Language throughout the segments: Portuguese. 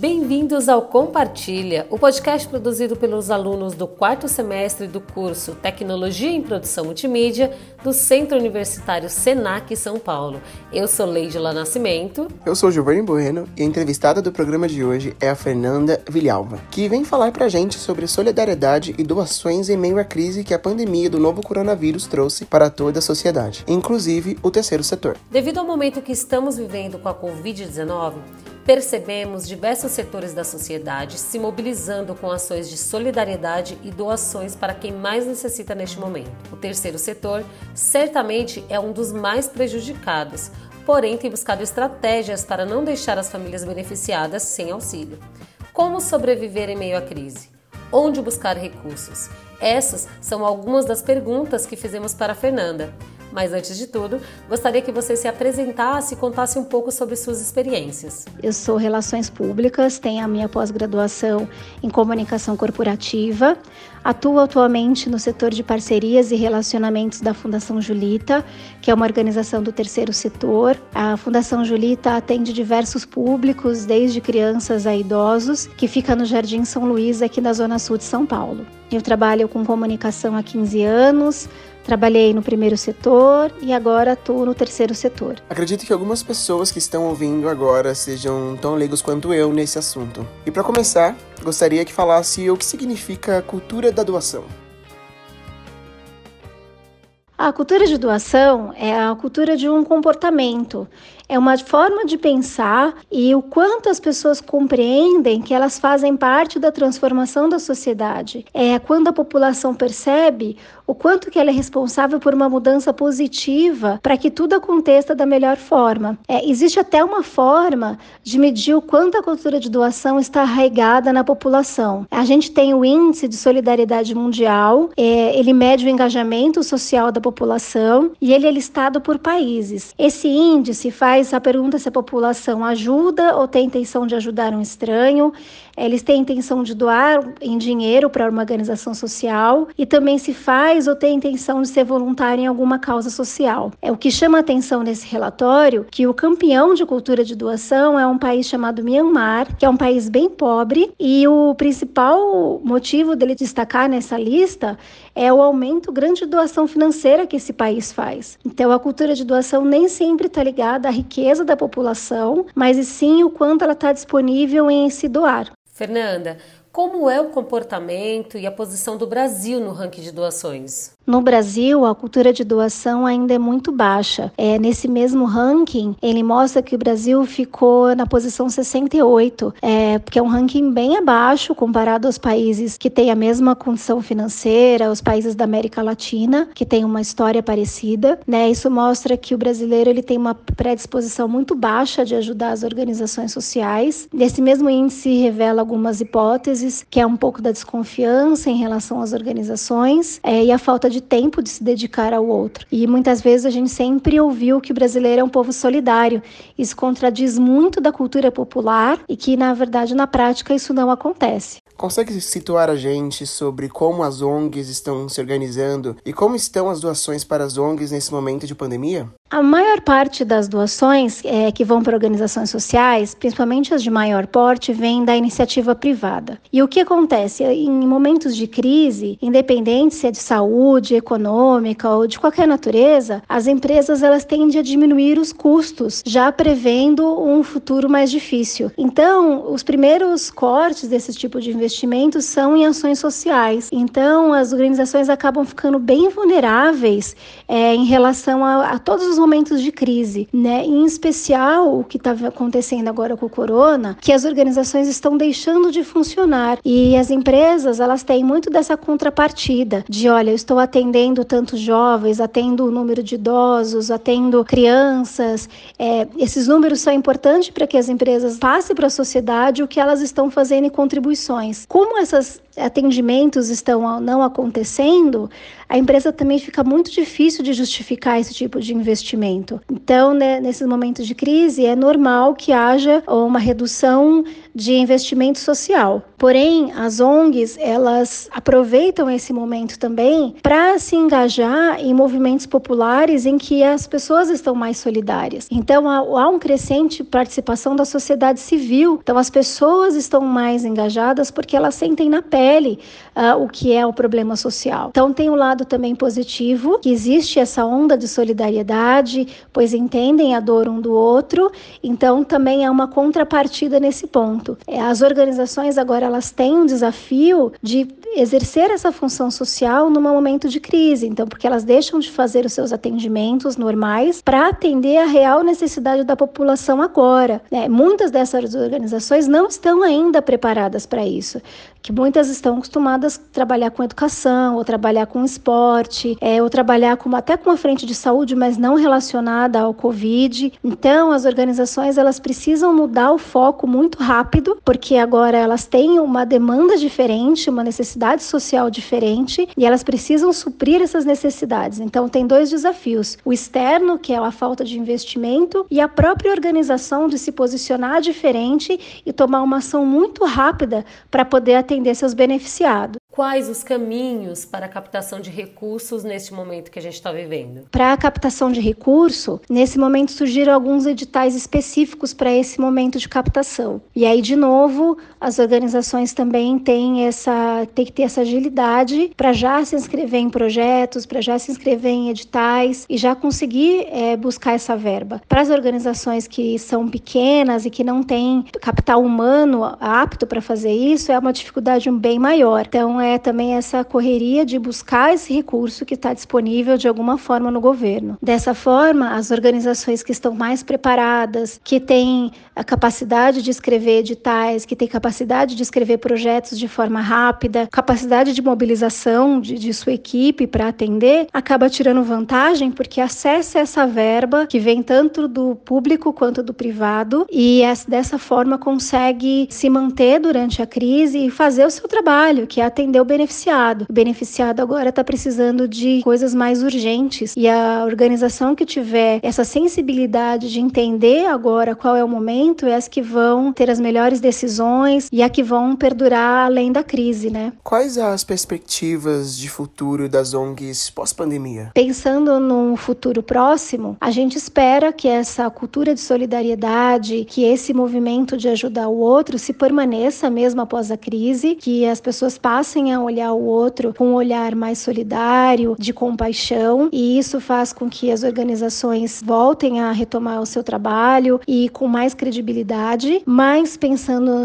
Bem-vindos ao Compartilha, o podcast produzido pelos alunos do quarto semestre do curso Tecnologia em Produção Multimídia do Centro Universitário Senac São Paulo. Eu sou Leidila Nascimento. Eu sou Giovanni Bueno e a entrevistada do programa de hoje é a Fernanda Vilhalva, que vem falar pra gente sobre solidariedade e doações em meio à crise que a pandemia do novo coronavírus trouxe para toda a sociedade, inclusive o terceiro setor. Devido ao momento que estamos vivendo com a Covid-19, percebemos diversos setores da sociedade se mobilizando com ações de solidariedade e doações para quem mais necessita neste momento. O terceiro setor certamente é um dos mais prejudicados, porém tem buscado estratégias para não deixar as famílias beneficiadas sem auxílio. Como sobreviver em meio à crise? Onde buscar recursos? Essas são algumas das perguntas que fizemos para a Fernanda. Mas antes de tudo, gostaria que você se apresentasse e contasse um pouco sobre suas experiências. Eu sou Relações Públicas, tenho a minha pós-graduação em Comunicação Corporativa. Atuo atualmente no setor de parcerias e relacionamentos da Fundação Julita, que é uma organização do terceiro setor. A Fundação Julita atende diversos públicos, desde crianças a idosos, que fica no Jardim São Luís, aqui na Zona Sul de São Paulo. Eu trabalho com comunicação há 15 anos, Trabalhei no primeiro setor e agora atuo no terceiro setor. Acredito que algumas pessoas que estão ouvindo agora sejam tão leigos quanto eu nesse assunto. E para começar, gostaria que falasse o que significa a cultura da doação. A cultura de doação é a cultura de um comportamento, é uma forma de pensar e o quanto as pessoas compreendem que elas fazem parte da transformação da sociedade. É quando a população percebe o quanto que ela é responsável por uma mudança positiva para que tudo aconteça da melhor forma. É, existe até uma forma de medir o quanto a cultura de doação está arraigada na população. A gente tem o índice de solidariedade mundial, é, ele mede o engajamento social da população e ele é listado por países. Esse índice faz faz a pergunta se a população ajuda ou tem intenção de ajudar um estranho, eles têm intenção de doar em dinheiro para uma organização social e também se faz ou tem intenção de ser voluntário em alguma causa social. É o que chama atenção nesse relatório que o campeão de cultura de doação é um país chamado Myanmar, que é um país bem pobre e o principal motivo dele destacar nessa lista é o aumento grande de doação financeira que esse país faz. Então a cultura de doação nem sempre está ligada à riqueza da população, mas e sim o quanto ela está disponível em se doar. Fernanda, como é o comportamento e a posição do Brasil no ranking de doações? No Brasil, a cultura de doação ainda é muito baixa. É, nesse mesmo ranking, ele mostra que o Brasil ficou na posição 68, é, que é um ranking bem abaixo comparado aos países que têm a mesma condição financeira, os países da América Latina, que têm uma história parecida. Né? Isso mostra que o brasileiro ele tem uma predisposição muito baixa de ajudar as organizações sociais. Nesse mesmo índice revela algumas hipóteses, que é um pouco da desconfiança em relação às organizações é, e a falta de tempo de se dedicar ao outro. E muitas vezes a gente sempre ouviu que o brasileiro é um povo solidário. Isso contradiz muito da cultura popular e que, na verdade, na prática, isso não acontece. Consegue situar a gente sobre como as ONGs estão se organizando e como estão as doações para as ONGs nesse momento de pandemia? A maior parte das doações é, que vão para organizações sociais, principalmente as de maior porte, vem da iniciativa privada. E o que acontece? Em momentos de crise, independente se é de saúde, econômica ou de qualquer natureza, as empresas elas tendem a diminuir os custos, já prevendo um futuro mais difícil. Então, os primeiros cortes desse tipo de investimentos são em ações sociais. Então, as organizações acabam ficando bem vulneráveis é, em relação a, a todos os momentos de crise, né? Em especial o que está acontecendo agora com o corona, que as organizações estão deixando de funcionar e as empresas elas têm muito dessa contrapartida de, olha, eu estou atendendo tantos jovens, atendo o número de idosos, atendo crianças. É, esses números são importantes para que as empresas passem para a sociedade o que elas estão fazendo em contribuições. Como essas atendimentos estão não acontecendo, a empresa também fica muito difícil de justificar esse tipo de investimento. Então, né, nesses momentos de crise, é normal que haja uma redução de investimento social. Porém, as ONGs, elas aproveitam esse momento também para se engajar em movimentos populares em que as pessoas estão mais solidárias. Então, há, há um crescente participação da sociedade civil. Então, as pessoas estão mais engajadas porque elas sentem na pele uh, o que é o problema social. Então, tem o um lado também positivo, que existe essa onda de solidariedade, pois entendem a dor um do outro. Então, também há uma contrapartida nesse ponto. É, as organizações agora elas têm um desafio de exercer essa função social num momento de crise, então porque elas deixam de fazer os seus atendimentos normais para atender a real necessidade da população agora. Né? Muitas dessas organizações não estão ainda preparadas para isso, que muitas estão acostumadas a trabalhar com educação, ou trabalhar com esporte, é, ou trabalhar com, até com a frente de saúde, mas não relacionada ao Covid. Então, as organizações elas precisam mudar o foco muito rápido, porque agora elas têm uma demanda diferente, uma necessidade social diferente, e elas precisam suprir essas necessidades. Então, tem dois desafios: o externo, que é a falta de investimento, e a própria organização de se posicionar diferente e tomar uma ação muito rápida para poder atender seus beneficiados. Quais os caminhos para a captação de recursos neste momento que a gente está vivendo? Para a captação de recurso, nesse momento surgiram alguns editais específicos para esse momento de captação. E aí, de novo, as organizações também têm essa, têm que ter essa agilidade para já se inscrever em projetos, para já se inscrever em editais e já conseguir é, buscar essa verba. Para as organizações que são pequenas e que não têm capital humano apto para fazer isso, é uma dificuldade bem maior. Então, é também essa correria de buscar esse recurso que está disponível de alguma forma no governo. Dessa forma, as organizações que estão mais preparadas, que têm a capacidade de escrever que têm capacidade de escrever projetos de forma rápida, capacidade de mobilização de, de sua equipe para atender, acaba tirando vantagem porque acessa essa verba que vem tanto do público quanto do privado e dessa forma consegue se manter durante a crise e fazer o seu trabalho, que é atender o beneficiado. O beneficiado agora está precisando de coisas mais urgentes e a organização que tiver essa sensibilidade de entender agora qual é o momento é as que vão ter as melhores decisões e a que vão perdurar além da crise, né? Quais as perspectivas de futuro das ONGs pós-pandemia? Pensando num futuro próximo, a gente espera que essa cultura de solidariedade, que esse movimento de ajudar o outro se permaneça mesmo após a crise, que as pessoas passem passem a olhar o outro com um olhar mais solidário, de compaixão, e isso faz com que as organizações voltem a retomar o seu trabalho e com mais credibilidade, mas pensando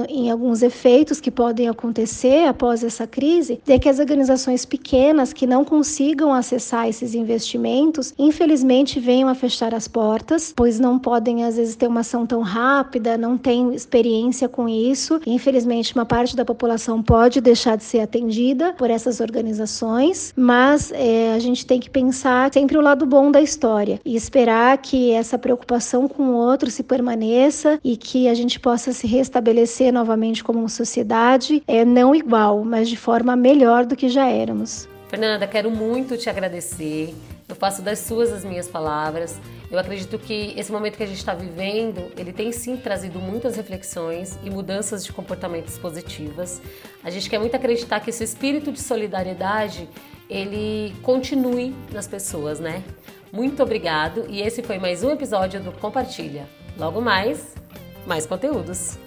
em alguns efeitos que podem acontecer após essa crise, é que as organizações pequenas que não consigam acessar esses investimentos, infelizmente venham a fechar as portas, pois não podem às vezes ter uma ação tão rápida, não têm experiência com isso. Infelizmente, uma parte da população pode deixar de ser atendida por essas organizações, mas é, a gente tem que pensar sempre o lado bom da história e esperar que essa preocupação com o outro se permaneça e que a gente possa se restabelecer novamente como uma sociedade, é, não igual, mas de forma melhor do que já éramos. Fernanda, quero muito te agradecer. Eu faço das suas as minhas palavras. Eu acredito que esse momento que a gente está vivendo, ele tem sim trazido muitas reflexões e mudanças de comportamentos positivas. A gente quer muito acreditar que esse espírito de solidariedade, ele continue nas pessoas, né? Muito obrigado e esse foi mais um episódio do Compartilha. Logo mais, mais conteúdos.